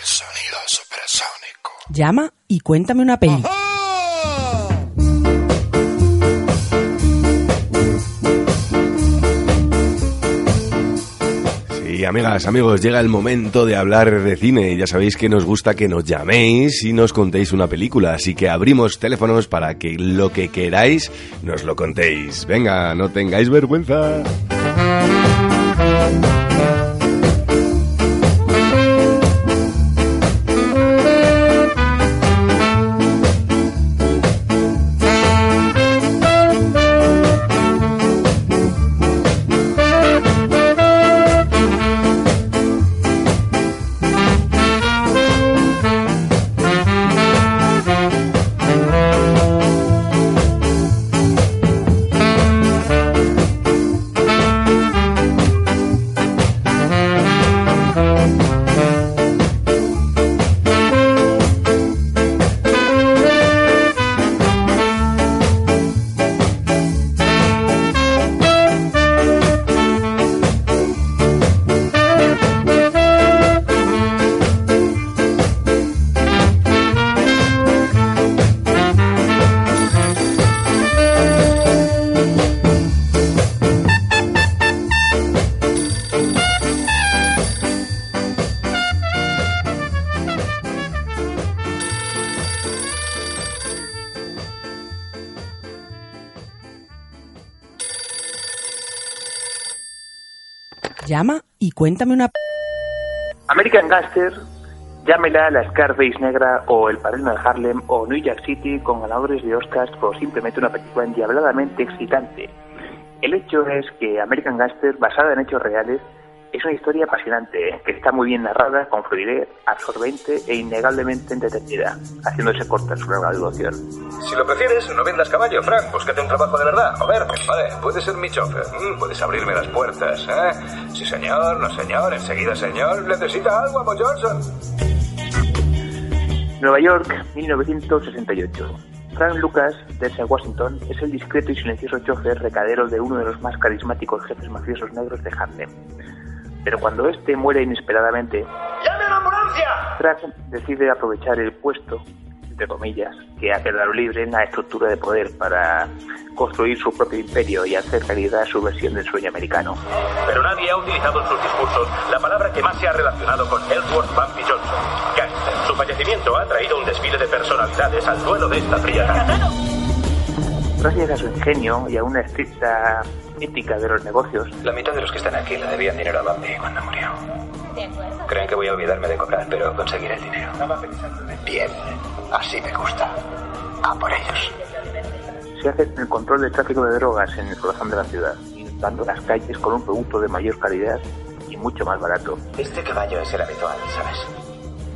El sonido supersónico. Llama y cuéntame una peli. Sí, amigas, amigos, llega el momento de hablar de cine. Ya sabéis que nos gusta que nos llaméis y nos contéis una película, así que abrimos teléfonos para que lo que queráis nos lo contéis. Venga, no tengáis vergüenza. Llama y cuéntame una... American Gangster, llámela la Scarface negra o El Padrino de Harlem o New York City con ganadores de Oscars por simplemente una película endiabladamente excitante. El hecho es que American Gangster, basada en hechos reales, es una historia apasionante, que está muy bien narrada, con fluidez, absorbente e innegablemente entretenida, haciéndose corta su larga duración. Si lo prefieres, no vendas caballo, Frank. Búscate un trabajo de verdad. A ver, vale, puedes ser mi chofer. Mm, puedes abrirme las puertas, ¿eh? Sí, señor, no, señor. Enseguida, señor. ¿Necesita algo, Amo Johnson? Nueva York, 1968. Frank Lucas, de Washington, es el discreto y silencioso chofer recadero de uno de los más carismáticos jefes mafiosos negros de Harlem. Pero cuando este muere inesperadamente, ¡Llame a la ambulancia! Frank decide aprovechar el puesto, entre comillas, que ha quedado libre en la estructura de poder para construir su propio imperio y hacer realidad su versión del sueño americano. Pero nadie ha utilizado en sus discursos la palabra que más se ha relacionado con Ellsworth Bumpy Johnson. Gangster. Su fallecimiento ha traído un desfile de personalidades al duelo de esta fría tarde. Gracias a su ingenio y a una estricta ética de los negocios, La mitad de los que están aquí le debían dinero a Bumpy cuando murió. Creen que voy a olvidarme de cobrar, pero conseguiré el dinero. Bien, así me gusta. A por ellos. se hace el control del tráfico de drogas en el corazón de la ciudad, inundando las calles con un producto de mayor calidad y mucho más barato. Este caballo es el habitual, ¿sabes?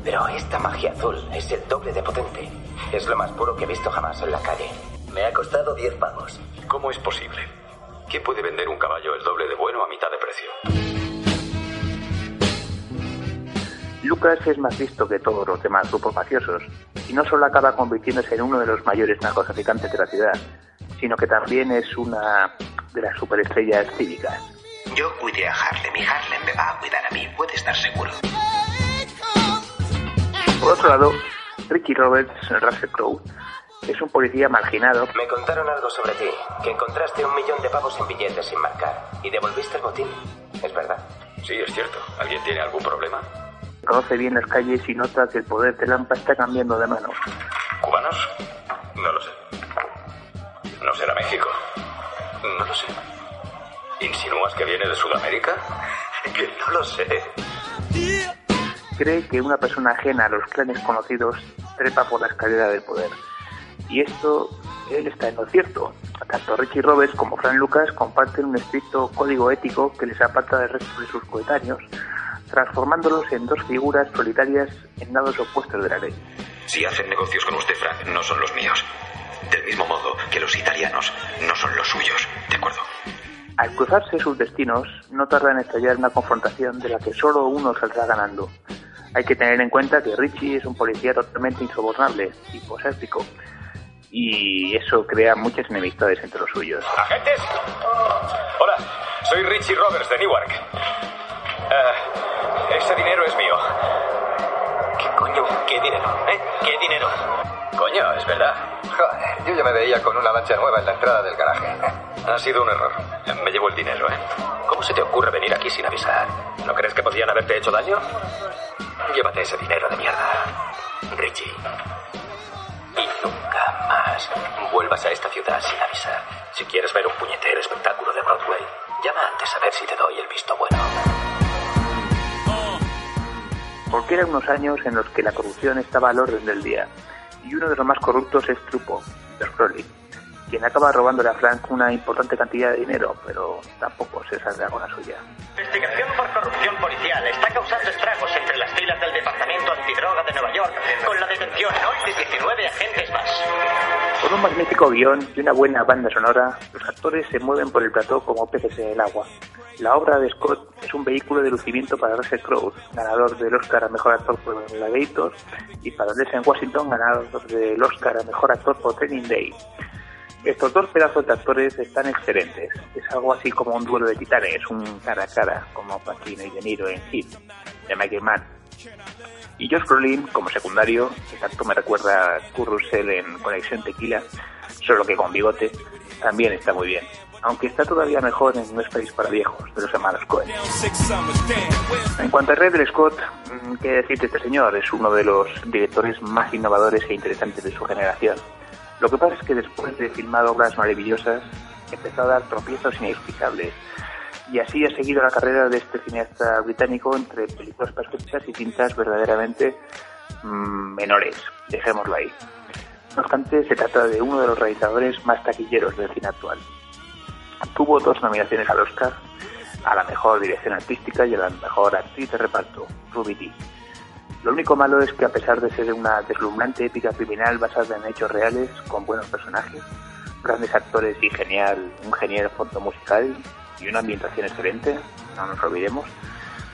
Pero esta magia azul es el doble de potente. Es lo más puro que he visto jamás en la calle. Me ha costado 10 pavos. ¿Cómo es posible? ¿Quién puede vender un caballo el doble de bueno a mitad de precio? Lucas es más listo que todos los demás grupos mafiosos y no solo acaba convirtiéndose en uno de los mayores narcotraficantes de la ciudad, sino que también es una de las superestrellas cívicas. Yo cuidé a Harlem y Harlem me va a cuidar a mí, puede estar seguro. Por otro lado, Ricky Roberts, Russell Crowe, es un policía marginado Me contaron algo sobre ti, que encontraste un millón de pavos en billetes sin marcar y devolviste el botín. ¿Es verdad? Sí, es cierto. ¿Alguien tiene algún problema? conoce bien las calles y nota que el poder de Lampa está cambiando de mano. ¿Cubanos? No lo sé. ¿No será México? No lo sé. ¿Insinúas que viene de Sudamérica? Que no lo sé. Cree que una persona ajena a los clanes conocidos trepa por la escalera del poder. Y esto, él está en lo cierto. Tanto Richie Roberts como Frank Lucas comparten un estricto código ético que les aparta del resto de sus coetáneos, transformándolos en dos figuras solitarias en lados opuestos de la ley. Si hacen negocios con usted, Frank, no son los míos. Del mismo modo que los italianos no son los suyos. ¿De acuerdo? Al cruzarse sus destinos, no tarda en estallar una confrontación de la que solo uno saldrá ganando. Hay que tener en cuenta que Richie es un policía totalmente insobornable y poséptico, y eso crea muchas enemistades entre los suyos. ¿Agentes? Hola, soy Richie Roberts de Newark. Eh, ese dinero es mío. ¿eh? ¿Qué dinero? Coño, es verdad. Joder, yo ya me veía con una lancha nueva en la entrada del garaje. Ha sido un error. Me llevo el dinero, ¿eh? ¿Cómo se te ocurre venir aquí sin avisar? ¿No crees que podrían haberte hecho daño? Llévate ese dinero de mierda, Richie. Y nunca vuelvas a esta ciudad sin avisar. Si quieres ver un puñetero espectáculo de Broadway, llama antes a ver si te doy el visto bueno. Porque eran unos años en los que la corrupción estaba al orden del día. Y uno de los más corruptos es Trupo, de Crowley, quien acaba robándole a Frank una importante cantidad de dinero, pero tampoco se saldrá con la suya. Investigación por corrupción policial está causando estragos entre filas del Departamento Antidroga de Nueva York, con la detención hoy de 19 agentes más. Con un magnífico guion y una buena banda sonora, los actores se mueven por el plató como peces en el agua. La obra de Scott es un vehículo de lucimiento para Russell Crowe, ganador del Oscar a Mejor Actor por Gladiator, y para Denzel Washington, ganador del Oscar a Mejor Actor por Training Day. Estos dos pedazos de actores están excelentes. Es algo así como un duelo de titanes, un cara a cara, como Pacino y De Niro en Hit, de Michael Mann. Y Josh Brolin, como secundario, que tanto me recuerda a Kurt Russell en Conexión Tequila, solo que con bigote, también está muy bien. Aunque está todavía mejor en es país para viejos, de los hermanos Cohen. En cuanto a Ridley Scott, mm, qué decirte este señor, es uno de los directores más innovadores e interesantes de su generación. Lo que pasa es que después de filmar obras maravillosas, empezó a dar tropiezos inexplicables. Y así ha seguido la carrera de este cineasta británico entre películas perfectas y cintas verdaderamente mm, menores. Dejémoslo ahí. No obstante, se trata de uno de los realizadores más taquilleros del cine actual. Tuvo dos nominaciones al Oscar, a la mejor dirección artística y a la mejor actriz de reparto, Ruby Dee. Lo único malo es que a pesar de ser una deslumbrante épica criminal basada en hechos reales, con buenos personajes, grandes actores y genial, un genial fondo musical y una ambientación excelente, no nos olvidemos,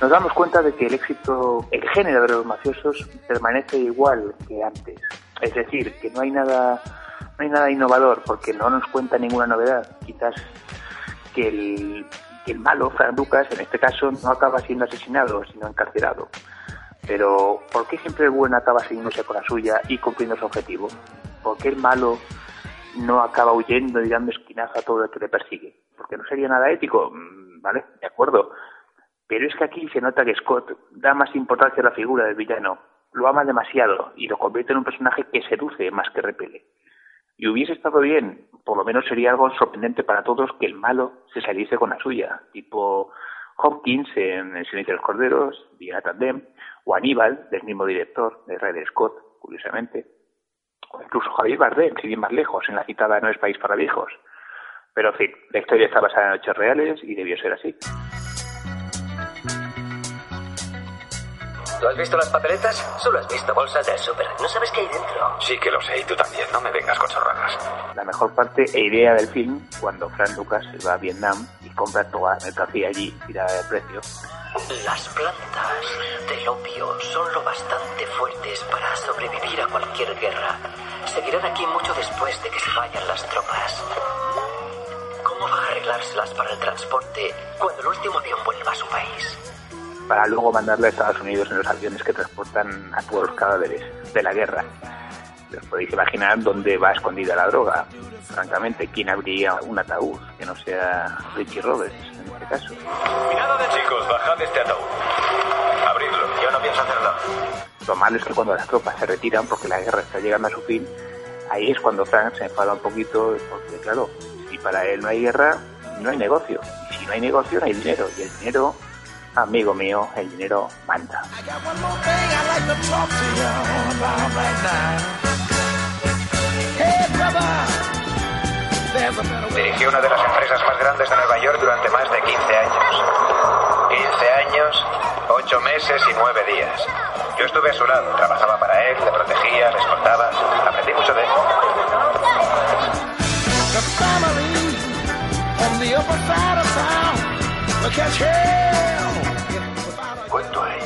nos damos cuenta de que el éxito, el género de los mafiosos permanece igual que antes. Es decir, que no hay nada, no hay nada innovador porque no nos cuenta ninguna novedad. Quizás que el, que el malo, Fran Lucas, en este caso, no acaba siendo asesinado, sino encarcelado. Pero, ¿por qué siempre el bueno acaba siguiéndose con la suya y cumpliendo su objetivo? ¿Por qué el malo no acaba huyendo y dando esquinazo a todo el que le persigue? Porque no sería nada ético, Mm, ¿vale? De acuerdo. Pero es que aquí se nota que Scott da más importancia a la figura del villano, lo ama demasiado y lo convierte en un personaje que seduce más que repele. Y hubiese estado bien, por lo menos sería algo sorprendente para todos que el malo se saliese con la suya, tipo Hopkins en El silencio de los corderos, Tandem, o Aníbal, del mismo director, de Ridley Scott, curiosamente, o incluso Javier Bardem, sin ir más lejos, en la citada No es país para viejos. Pero en fin, la historia está basada en hechos reales y debió ser así. ¿Tú has visto las papeletas? Solo has visto bolsas del súper. No sabes qué hay dentro. Sí que lo sé, y tú también. No me vengas con chorradas. La mejor parte e idea del film, cuando Frank Lucas se va a Vietnam y compra toda la mercancía allí, tirada de precio, Las plantas del opio son lo bastante fuertes para sobrevivir a cualquier guerra. Seguirán aquí mucho después de que se vayan las tropas. ¿Cómo va a arreglárselas para el transporte cuando el último avión vuelva a su país? Para luego mandarlo a Estados Unidos en los aviones que transportan a todos los cadáveres de la guerra. Os podéis imaginar dónde va escondida la droga. Francamente, ¿quién abriría un ataúd que no sea Richie Roberts en este caso? Mirad de chicos, bajad este ataúd. Abridlo. Yo no pienso hacerlo. Lo malo es que cuando las tropas se retiran porque la guerra está llegando a su fin, ahí es cuando Frank se enfada un poquito porque, claro, si para él no hay guerra, no hay negocio. Y si no hay negocio, no hay dinero. Y el dinero, amigo mío, el dinero manda. Dirigió una de las empresas más grandes de Nueva York durante más de 15 años. 15 años, 8 meses y 9 días. Yo estuve a su lado, trabajaba para él, le protegía, le escoltaba. Aprendí mucho de él. ¿Cuánto hay?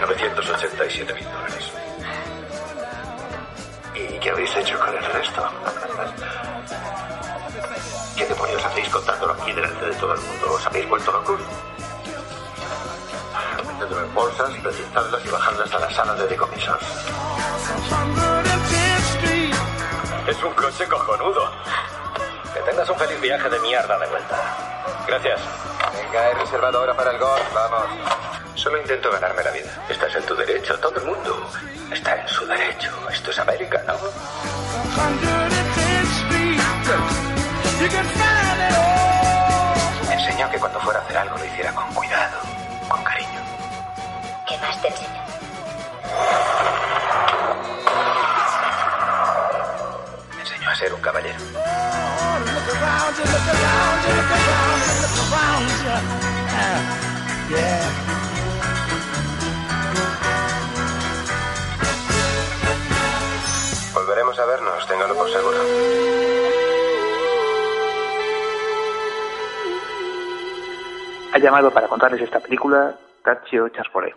987 mil dólares. ¿Y qué habéis hecho con el resto? ¿Qué demonios hacéis contándolo aquí delante de todo el mundo? ¿Os habéis vuelto locos? meterlo en bolsas, precintarlas y bajarlas a la sala de decomisos. Es un coche cojonudo. Que tengas un feliz viaje de mierda de vuelta. Gracias. Venga, he reservado ahora para el golf. Vamos. Solo intento ganarme la vida. Estás en tu derecho, todo el mundo está en su derecho. Esto es América, ¿no? Me enseñó que cuando fuera a hacer algo lo hiciera con cuidado, con cariño. ¿Qué más te enseñó? Me enseñó a ser un caballero. Ha llamado para contarles esta película Tachio Chaspore.